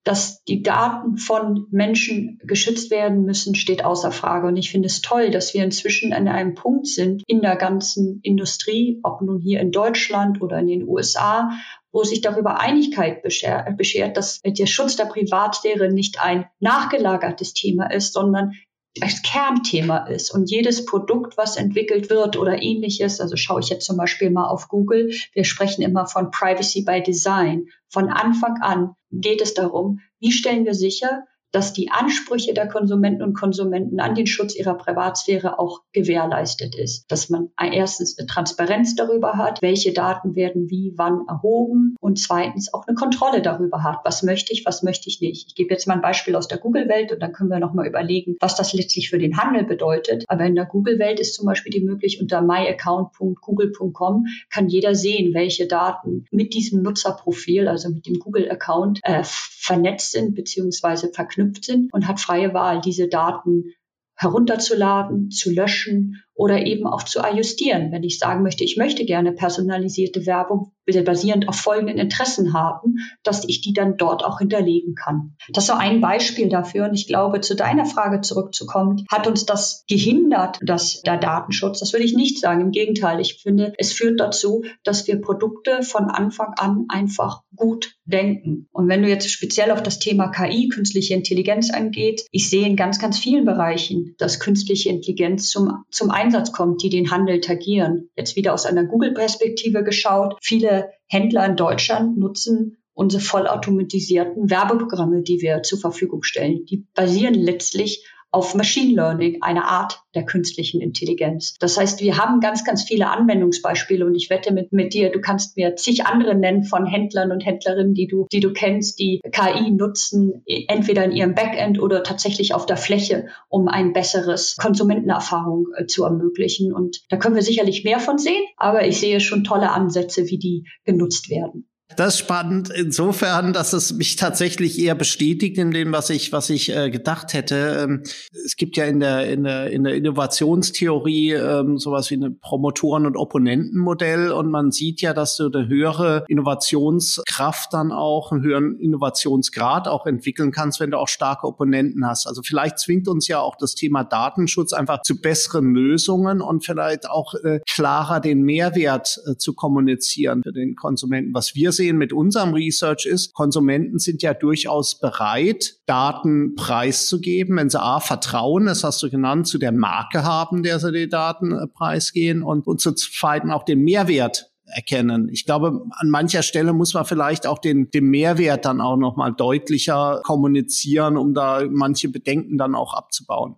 dass die Daten von Menschen geschützt werden müssen, steht außer Frage. Und ich finde es toll, dass wir inzwischen an einem Punkt sind in der ganzen Industrie, ob nun hier in Deutschland oder in den USA, wo sich darüber Einigkeit beschert, dass der Schutz der Privatsphäre nicht ein nachgelagertes Thema ist, sondern das Kernthema ist. Und jedes Produkt, was entwickelt wird oder ähnliches, also schaue ich jetzt zum Beispiel mal auf Google, wir sprechen immer von Privacy by Design. Von Anfang an geht es darum, wie stellen wir sicher, dass die Ansprüche der Konsumenten und Konsumenten an den Schutz ihrer Privatsphäre auch gewährleistet ist. Dass man erstens eine Transparenz darüber hat, welche Daten werden wie, wann erhoben und zweitens auch eine Kontrolle darüber hat, was möchte ich, was möchte ich nicht. Ich gebe jetzt mal ein Beispiel aus der Google-Welt und dann können wir nochmal überlegen, was das letztlich für den Handel bedeutet. Aber in der Google-Welt ist zum Beispiel die Möglichkeit, unter myaccount.google.com kann jeder sehen, welche Daten mit diesem Nutzerprofil, also mit dem Google-Account, äh, vernetzt sind bzw. verknüpft verknüpft sind und hat freie Wahl, diese Daten herunterzuladen, zu löschen oder eben auch zu ajustieren. Wenn ich sagen möchte, ich möchte gerne personalisierte Werbung basierend auf folgenden Interessen haben, dass ich die dann dort auch hinterlegen kann. Das so ein Beispiel dafür. Und ich glaube, zu deiner Frage zurückzukommen, hat uns das gehindert, dass der Datenschutz, das würde ich nicht sagen. Im Gegenteil, ich finde, es führt dazu, dass wir Produkte von Anfang an einfach gut denken. Und wenn du jetzt speziell auf das Thema KI, künstliche Intelligenz angeht, ich sehe in ganz, ganz vielen Bereichen, dass künstliche Intelligenz zum, zum Einsatz Einsatz kommt, die den Handel tagieren. Jetzt wieder aus einer Google-Perspektive geschaut. Viele Händler in Deutschland nutzen unsere vollautomatisierten Werbeprogramme, die wir zur Verfügung stellen. Die basieren letztlich auf Machine Learning, eine Art der künstlichen Intelligenz. Das heißt, wir haben ganz, ganz viele Anwendungsbeispiele und ich wette mit, mit dir, du kannst mir zig andere nennen von Händlern und Händlerinnen, die du, die du kennst, die KI nutzen, entweder in ihrem Backend oder tatsächlich auf der Fläche, um ein besseres Konsumentenerfahrung äh, zu ermöglichen. Und da können wir sicherlich mehr von sehen, aber ich sehe schon tolle Ansätze, wie die genutzt werden. Das ist spannend insofern, dass es mich tatsächlich eher bestätigt in dem, was ich, was ich äh, gedacht hätte. Ähm, es gibt ja in der, in der, in der Innovationstheorie ähm, sowas wie ein Promotoren- und Opponentenmodell und man sieht ja, dass du eine höhere Innovationskraft dann auch, einen höheren Innovationsgrad auch entwickeln kannst, wenn du auch starke Opponenten hast. Also vielleicht zwingt uns ja auch das Thema Datenschutz einfach zu besseren Lösungen und vielleicht auch äh, klarer den Mehrwert äh, zu kommunizieren für den Konsumenten, was wir sehen mit unserem Research ist, Konsumenten sind ja durchaus bereit, Daten preiszugeben, wenn sie A, Vertrauen, das hast du genannt, zu der Marke haben, der sie die Daten äh, preisgehen und, und zu zweiten auch den Mehrwert erkennen. Ich glaube, an mancher Stelle muss man vielleicht auch den, den Mehrwert dann auch nochmal deutlicher kommunizieren, um da manche Bedenken dann auch abzubauen.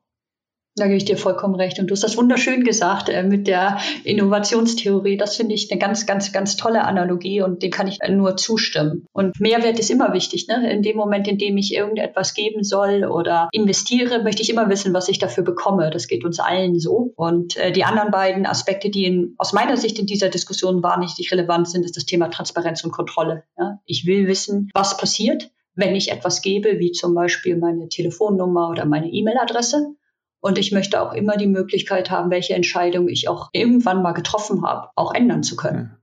Da gebe ich dir vollkommen recht. Und du hast das wunderschön gesagt äh, mit der Innovationstheorie. Das finde ich eine ganz, ganz, ganz tolle Analogie und dem kann ich nur zustimmen. Und Mehrwert ist immer wichtig. Ne? In dem Moment, in dem ich irgendetwas geben soll oder investiere, möchte ich immer wissen, was ich dafür bekomme. Das geht uns allen so. Und äh, die anderen beiden Aspekte, die in, aus meiner Sicht in dieser Diskussion wahnsinnig relevant sind, ist das Thema Transparenz und Kontrolle. Ja? Ich will wissen, was passiert, wenn ich etwas gebe, wie zum Beispiel meine Telefonnummer oder meine E-Mail-Adresse. Und ich möchte auch immer die Möglichkeit haben, welche Entscheidung ich auch irgendwann mal getroffen habe, auch ändern zu können.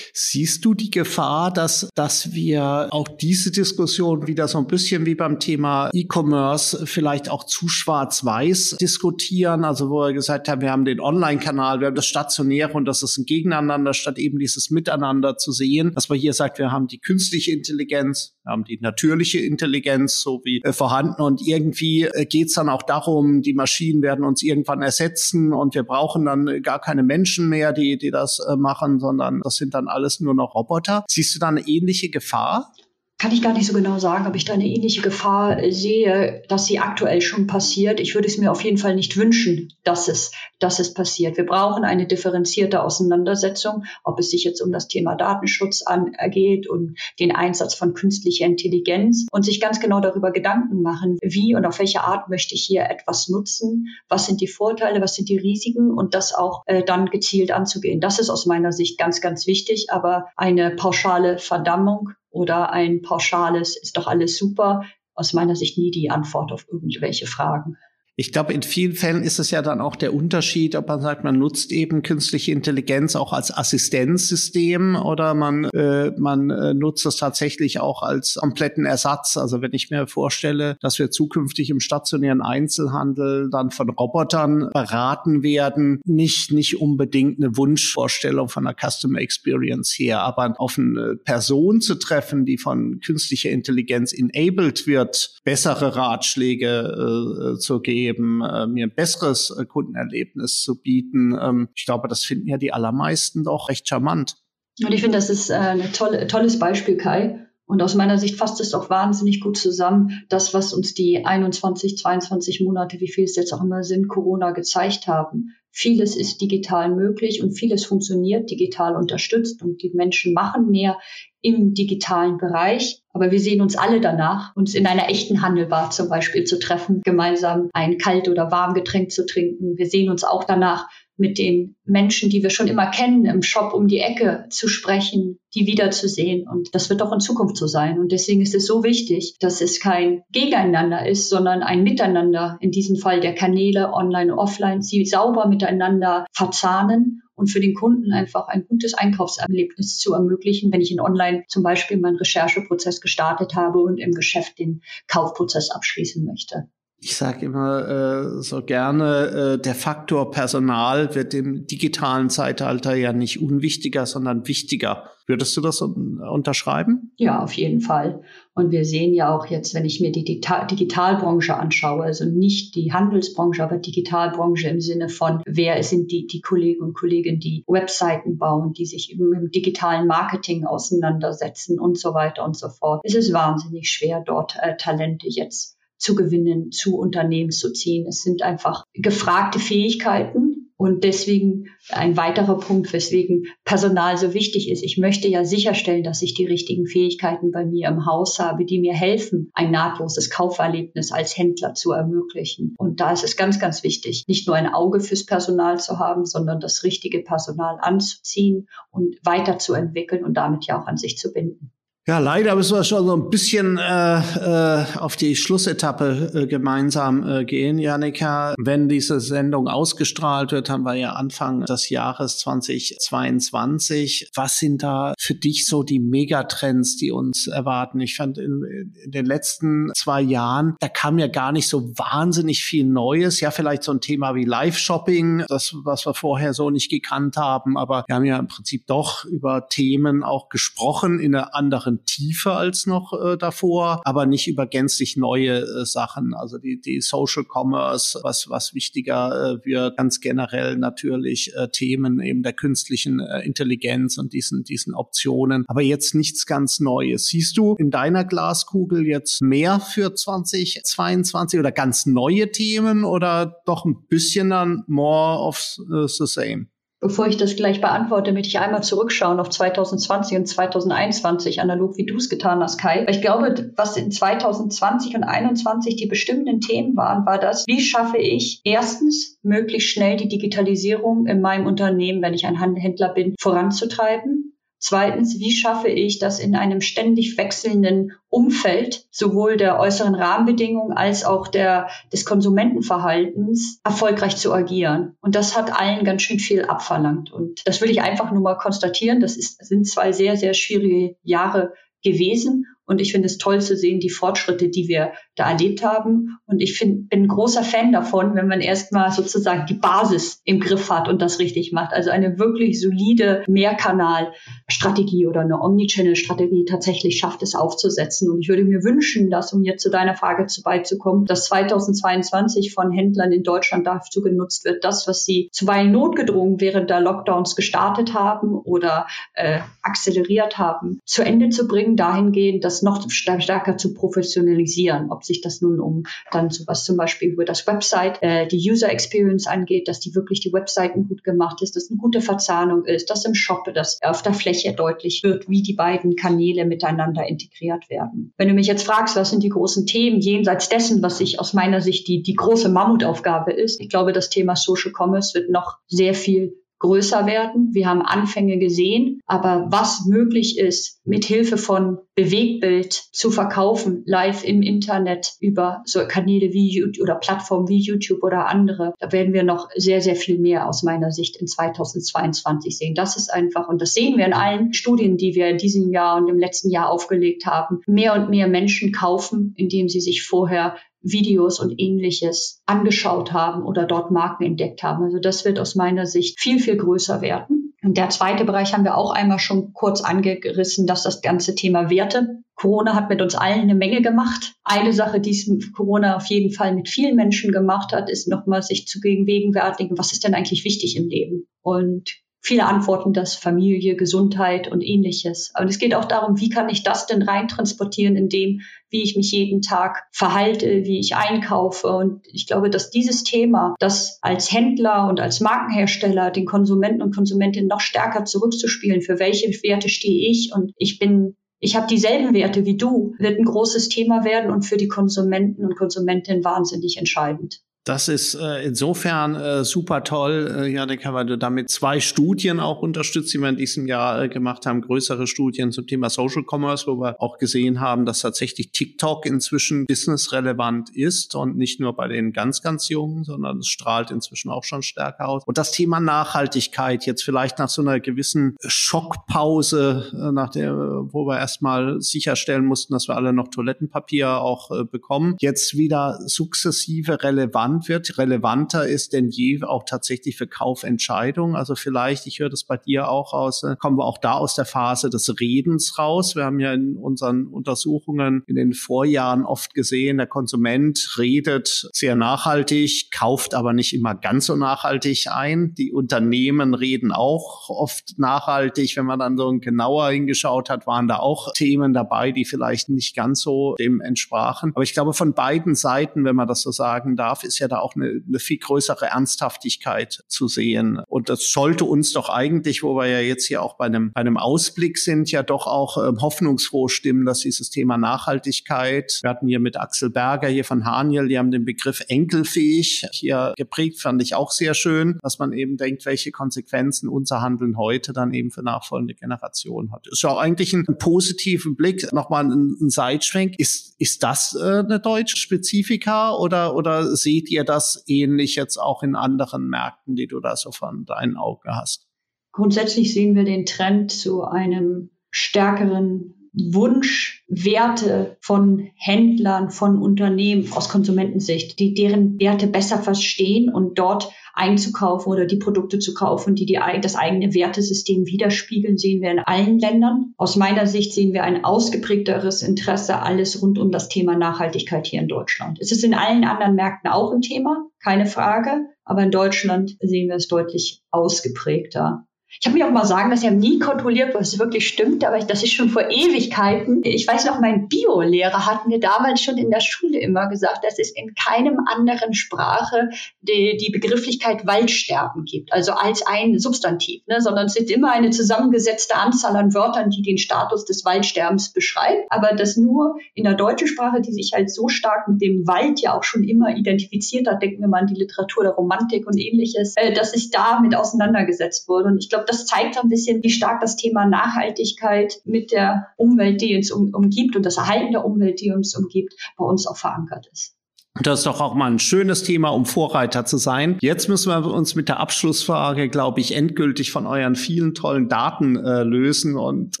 Siehst du die Gefahr, dass, dass wir auch diese Diskussion wieder so ein bisschen wie beim Thema E-Commerce vielleicht auch zu schwarz-weiß diskutieren? Also wo wir gesagt haben, wir haben den Online-Kanal, wir haben das Stationäre und das ist ein Gegeneinander, statt eben dieses Miteinander zu sehen. Dass man hier sagt, wir haben die künstliche Intelligenz, wir haben die natürliche Intelligenz so wie äh, vorhanden und irgendwie äh, geht's dann auch darum, die Maschinen werden uns irgendwann ersetzen und wir brauchen dann gar keine Menschen mehr, die, die das äh, machen, sondern das sind dann alles nur noch Roboter. Siehst du da eine ähnliche Gefahr? Kann ich gar nicht so genau sagen, ob ich da eine ähnliche Gefahr sehe, dass sie aktuell schon passiert. Ich würde es mir auf jeden Fall nicht wünschen, dass es, dass es passiert. Wir brauchen eine differenzierte Auseinandersetzung, ob es sich jetzt um das Thema Datenschutz angeht und den Einsatz von künstlicher Intelligenz und sich ganz genau darüber Gedanken machen, wie und auf welche Art möchte ich hier etwas nutzen, was sind die Vorteile, was sind die Risiken und das auch äh, dann gezielt anzugehen. Das ist aus meiner Sicht ganz, ganz wichtig, aber eine pauschale Verdammung oder ein pauschales, ist doch alles super, aus meiner Sicht nie die Antwort auf irgendwelche Fragen. Ich glaube, in vielen Fällen ist es ja dann auch der Unterschied, ob man sagt, man nutzt eben künstliche Intelligenz auch als Assistenzsystem oder man, äh, man äh, nutzt es tatsächlich auch als kompletten Ersatz. Also wenn ich mir vorstelle, dass wir zukünftig im stationären Einzelhandel dann von Robotern beraten werden, nicht, nicht unbedingt eine Wunschvorstellung von einer Customer Experience her, aber auf eine Person zu treffen, die von künstlicher Intelligenz enabled wird, bessere Ratschläge äh, zu geben, geben, äh, mir ein besseres äh, Kundenerlebnis zu bieten. Ähm, ich glaube, das finden ja die allermeisten doch recht charmant. Und ich finde, das ist äh, ein tolle, tolles Beispiel, Kai. Und aus meiner Sicht fasst es auch wahnsinnig gut zusammen, das, was uns die 21, 22 Monate, wie viel es jetzt auch immer sind, Corona gezeigt haben. Vieles ist digital möglich und vieles funktioniert digital unterstützt und die Menschen machen mehr im digitalen Bereich. Aber wir sehen uns alle danach, uns in einer echten Handelbar zum Beispiel zu treffen, gemeinsam ein Kalt- oder Warmgetränk zu trinken. Wir sehen uns auch danach, mit den Menschen, die wir schon immer kennen, im Shop um die Ecke zu sprechen, die wiederzusehen. Und das wird auch in Zukunft so sein. Und deswegen ist es so wichtig, dass es kein Gegeneinander ist, sondern ein Miteinander, in diesem Fall der Kanäle online und offline, sie sauber miteinander verzahnen und für den Kunden einfach ein gutes Einkaufserlebnis zu ermöglichen, wenn ich in Online zum Beispiel meinen Rechercheprozess gestartet habe und im Geschäft den Kaufprozess abschließen möchte. Ich sage immer äh, so gerne, äh, der Faktor Personal wird im digitalen Zeitalter ja nicht unwichtiger, sondern wichtiger. Würdest du das un unterschreiben? Ja, auf jeden Fall. Und wir sehen ja auch jetzt, wenn ich mir die Digital Digitalbranche anschaue, also nicht die Handelsbranche, aber Digitalbranche im Sinne von, wer sind die, die Kollegen und Kolleginnen, die Webseiten bauen, die sich eben mit dem digitalen Marketing auseinandersetzen und so weiter und so fort. Es ist wahnsinnig schwer, dort äh, Talente jetzt zu gewinnen, zu Unternehmen zu ziehen. Es sind einfach gefragte Fähigkeiten. Und deswegen ein weiterer Punkt, weswegen Personal so wichtig ist. Ich möchte ja sicherstellen, dass ich die richtigen Fähigkeiten bei mir im Haus habe, die mir helfen, ein nahtloses Kauferlebnis als Händler zu ermöglichen. Und da ist es ganz, ganz wichtig, nicht nur ein Auge fürs Personal zu haben, sondern das richtige Personal anzuziehen und weiterzuentwickeln und damit ja auch an sich zu binden. Ja, leider müssen wir schon so ein bisschen äh, äh, auf die Schlussetappe äh, gemeinsam äh, gehen, Janika. Wenn diese Sendung ausgestrahlt wird, haben wir ja Anfang des Jahres 2022. Was sind da für dich so die Megatrends, die uns erwarten? Ich fand in, in den letzten zwei Jahren, da kam ja gar nicht so wahnsinnig viel Neues. Ja, vielleicht so ein Thema wie Live-Shopping, das, was wir vorher so nicht gekannt haben. Aber wir haben ja im Prinzip doch über Themen auch gesprochen in einer anderen tiefer als noch äh, davor, aber nicht über gänzlich neue äh, Sachen. Also die, die Social Commerce, was, was wichtiger äh, wird, ganz generell natürlich äh, Themen eben der künstlichen äh, Intelligenz und diesen, diesen Optionen. Aber jetzt nichts ganz Neues. Siehst du in deiner Glaskugel jetzt mehr für 2022 oder ganz neue Themen oder doch ein bisschen dann more of uh, the same? Bevor ich das gleich beantworte, möchte ich einmal zurückschauen auf 2020 und 2021, analog wie du es getan hast, Kai. Ich glaube, was in 2020 und 2021 die bestimmenden Themen waren, war das, wie schaffe ich erstens möglichst schnell die Digitalisierung in meinem Unternehmen, wenn ich ein Händler bin, voranzutreiben. Zweitens, wie schaffe ich das in einem ständig wechselnden Umfeld, sowohl der äußeren Rahmenbedingungen als auch der, des Konsumentenverhaltens, erfolgreich zu agieren? Und das hat allen ganz schön viel abverlangt. Und das will ich einfach nur mal konstatieren. Das ist, sind zwei sehr, sehr schwierige Jahre gewesen. Und ich finde es toll zu sehen, die Fortschritte, die wir da erlebt haben. Und ich find, bin ein großer Fan davon, wenn man erstmal sozusagen die Basis im Griff hat und das richtig macht. Also eine wirklich solide Mehrkanal-Strategie oder eine Omnichannel-Strategie tatsächlich schafft es aufzusetzen. Und ich würde mir wünschen, dass, um jetzt zu deiner Frage zu beizukommen, dass 2022 von Händlern in Deutschland dazu genutzt wird, das, was sie zuweilen notgedrungen während der Lockdowns gestartet haben oder äh, akzeleriert haben, zu Ende zu bringen, dahingehend, dass noch stärker zu professionalisieren. Ob sich das nun um dann so was zum Beispiel über das Website, äh, die User Experience angeht, dass die wirklich die Webseiten gut gemacht ist, dass eine gute Verzahnung ist, dass im Shop das auf der Fläche deutlich wird, wie die beiden Kanäle miteinander integriert werden. Wenn du mich jetzt fragst, was sind die großen Themen jenseits dessen, was ich aus meiner Sicht die, die große Mammutaufgabe ist, ich glaube, das Thema Social Commerce wird noch sehr viel größer werden. Wir haben Anfänge gesehen, aber was möglich ist, mit Hilfe von Bewegtbild zu verkaufen, live im Internet über so Kanäle wie YouTube oder Plattformen wie YouTube oder andere, da werden wir noch sehr, sehr viel mehr aus meiner Sicht in 2022 sehen. Das ist einfach, und das sehen wir in allen Studien, die wir in diesem Jahr und im letzten Jahr aufgelegt haben, mehr und mehr Menschen kaufen, indem sie sich vorher Videos und ähnliches angeschaut haben oder dort Marken entdeckt haben. Also das wird aus meiner Sicht viel, viel größer werden. Und der zweite Bereich haben wir auch einmal schon kurz angerissen, dass das ganze Thema Werte. Corona hat mit uns allen eine Menge gemacht. Eine Sache, die Corona auf jeden Fall mit vielen Menschen gemacht hat, ist nochmal sich zu gegenwärtigen, was ist denn eigentlich wichtig im Leben? Und viele antworten das Familie, Gesundheit und ähnliches. Aber es geht auch darum, wie kann ich das denn reintransportieren in dem, wie ich mich jeden Tag verhalte, wie ich einkaufe. Und ich glaube, dass dieses Thema, das als Händler und als Markenhersteller den Konsumenten und Konsumentinnen noch stärker zurückzuspielen, für welche Werte stehe ich und ich bin ich habe dieselben Werte wie du, wird ein großes Thema werden und für die Konsumenten und Konsumentinnen wahnsinnig entscheidend. Das ist äh, insofern äh, super toll, äh, Janika, weil du damit zwei Studien auch unterstützt, die wir in diesem Jahr äh, gemacht haben, größere Studien zum Thema Social Commerce, wo wir auch gesehen haben, dass tatsächlich TikTok inzwischen businessrelevant ist und nicht nur bei den ganz, ganz Jungen, sondern es strahlt inzwischen auch schon stärker aus. Und das Thema Nachhaltigkeit jetzt vielleicht nach so einer gewissen Schockpause, äh, nach der, wo wir erstmal sicherstellen mussten, dass wir alle noch Toilettenpapier auch äh, bekommen, jetzt wieder sukzessive relevant relevant wird, relevanter ist denn je auch tatsächlich für Kaufentscheidungen. Also vielleicht, ich höre das bei dir auch aus, äh, kommen wir auch da aus der Phase des Redens raus. Wir haben ja in unseren Untersuchungen in den Vorjahren oft gesehen, der Konsument redet sehr nachhaltig, kauft aber nicht immer ganz so nachhaltig ein. Die Unternehmen reden auch oft nachhaltig. Wenn man dann so genauer hingeschaut hat, waren da auch Themen dabei, die vielleicht nicht ganz so dem entsprachen. Aber ich glaube, von beiden Seiten, wenn man das so sagen darf, ist ja da auch eine, eine viel größere Ernsthaftigkeit zu sehen. Und das sollte uns doch eigentlich, wo wir ja jetzt hier auch bei einem, bei einem Ausblick sind, ja doch auch ähm, hoffnungsfroh stimmen, dass dieses Thema Nachhaltigkeit, wir hatten hier mit Axel Berger hier von Haniel, die haben den Begriff enkelfähig hier geprägt, fand ich auch sehr schön, dass man eben denkt, welche Konsequenzen unser Handeln heute dann eben für nachfolgende Generationen hat. Ist ja auch eigentlich ein, ein positiver Blick, nochmal ein, ein Seitschwenk. Ist, ist das äh, eine deutsche Spezifika oder, oder seht ihr das ähnlich jetzt auch in anderen Märkten, die du da so von deinen Augen hast? Grundsätzlich sehen wir den Trend zu einem stärkeren Wunsch, Werte von Händlern, von Unternehmen aus Konsumentensicht, die deren Werte besser verstehen und dort einzukaufen oder die Produkte zu kaufen, die, die das eigene Wertesystem widerspiegeln, sehen wir in allen Ländern. Aus meiner Sicht sehen wir ein ausgeprägteres Interesse alles rund um das Thema Nachhaltigkeit hier in Deutschland. Es ist in allen anderen Märkten auch ein Thema, keine Frage, aber in Deutschland sehen wir es deutlich ausgeprägter. Ich habe mich auch mal sagen, dass ich nie kontrolliert, was wirklich stimmt, aber das ist schon vor Ewigkeiten. Ich weiß noch, mein Biolehrer hat mir damals schon in der Schule immer gesagt, dass es in keinem anderen Sprache die, die Begrifflichkeit Waldsterben gibt, also als ein Substantiv, ne, sondern es ist immer eine zusammengesetzte Anzahl an Wörtern, die den Status des Waldsterbens beschreibt, aber das nur in der deutschen Sprache, die sich halt so stark mit dem Wald ja auch schon immer identifiziert hat, denken wir mal an die Literatur der Romantik und ähnliches, äh, dass sich damit auseinandergesetzt wurde. Und ich glaube, glaube, das zeigt ein bisschen, wie stark das Thema Nachhaltigkeit mit der Umwelt, die uns um, umgibt und das Erhalten der Umwelt, die uns umgibt, bei uns auch verankert ist. Das ist doch auch mal ein schönes Thema, um Vorreiter zu sein. Jetzt müssen wir uns mit der Abschlussfrage, glaube ich, endgültig von euren vielen tollen Daten äh, lösen und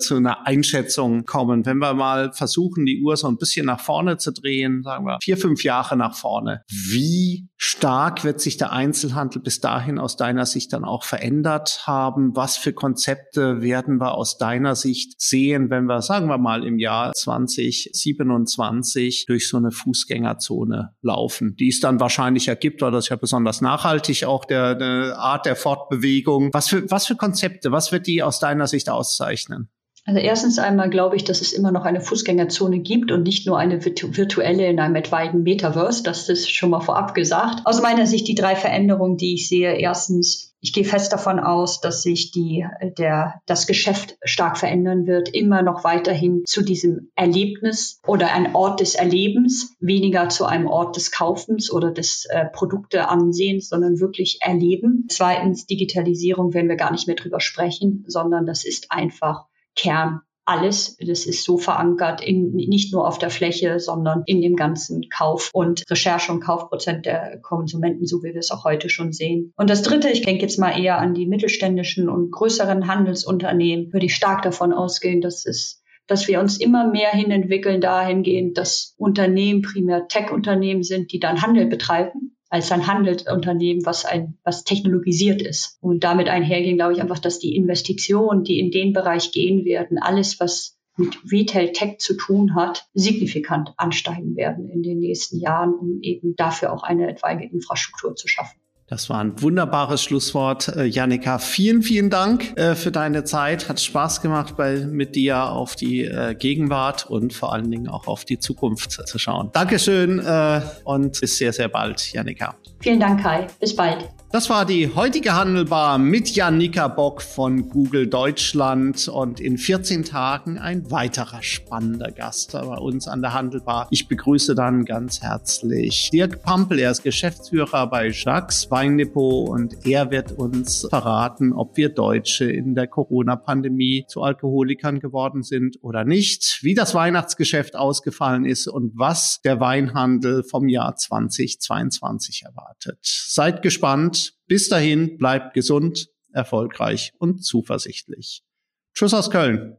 zu einer Einschätzung kommen. Wenn wir mal versuchen, die Uhr so ein bisschen nach vorne zu drehen, sagen wir vier, fünf Jahre nach vorne. Wie stark wird sich der Einzelhandel bis dahin aus deiner Sicht dann auch verändert haben? Was für Konzepte werden wir aus deiner Sicht sehen, wenn wir, sagen wir mal, im Jahr 2027 durch so eine Fußgängerzone laufen, die es dann wahrscheinlich ergibt, weil das ja besonders nachhaltig auch der, der Art der Fortbewegung. Was für, was für Konzepte, was wird die aus deiner Sicht auszeichnen? Also erstens einmal glaube ich, dass es immer noch eine Fußgängerzone gibt und nicht nur eine virtuelle in einem etwaigen Metaverse. Das ist schon mal vorab gesagt. Aus meiner Sicht die drei Veränderungen, die ich sehe. Erstens, ich gehe fest davon aus, dass sich die, der, das Geschäft stark verändern wird, immer noch weiterhin zu diesem Erlebnis oder ein Ort des Erlebens, weniger zu einem Ort des Kaufens oder des äh, Produkteansehens, sondern wirklich erleben. Zweitens, Digitalisierung werden wir gar nicht mehr drüber sprechen, sondern das ist einfach Kern alles. Das ist so verankert in, nicht nur auf der Fläche, sondern in dem ganzen Kauf- und Recherche- und Kaufprozent der Konsumenten, so wie wir es auch heute schon sehen. Und das Dritte, ich denke jetzt mal eher an die mittelständischen und größeren Handelsunternehmen, würde ich stark davon ausgehen, dass es dass wir uns immer mehr hin entwickeln dahingehend, dass Unternehmen primär Tech-Unternehmen sind, die dann Handel betreiben als ein Handelsunternehmen, was ein, was technologisiert ist. Und damit einhergehen, glaube ich einfach, dass die Investitionen, die in den Bereich gehen werden, alles, was mit Retail Tech zu tun hat, signifikant ansteigen werden in den nächsten Jahren, um eben dafür auch eine etwaige Infrastruktur zu schaffen. Das war ein wunderbares Schlusswort, äh, Janika. Vielen, vielen Dank äh, für deine Zeit. Hat Spaß gemacht, bei, mit dir auf die äh, Gegenwart und vor allen Dingen auch auf die Zukunft zu schauen. Dankeschön und bis sehr, sehr bald, Janika. Vielen Dank, Kai. Bis bald. Das war die heutige Handelbar mit Janika Bock von Google Deutschland und in 14 Tagen ein weiterer spannender Gast bei uns an der Handelbar. Ich begrüße dann ganz herzlich Dirk Pampel. Er ist Geschäftsführer bei Jacques Weindepot und er wird uns verraten, ob wir Deutsche in der Corona-Pandemie zu Alkoholikern geworden sind oder nicht, wie das Weihnachtsgeschäft ausgefallen ist und was der Weinhandel vom Jahr 2022 erwartet. Seid gespannt bis dahin bleibt gesund, erfolgreich und zuversichtlich. Tschüss aus Köln.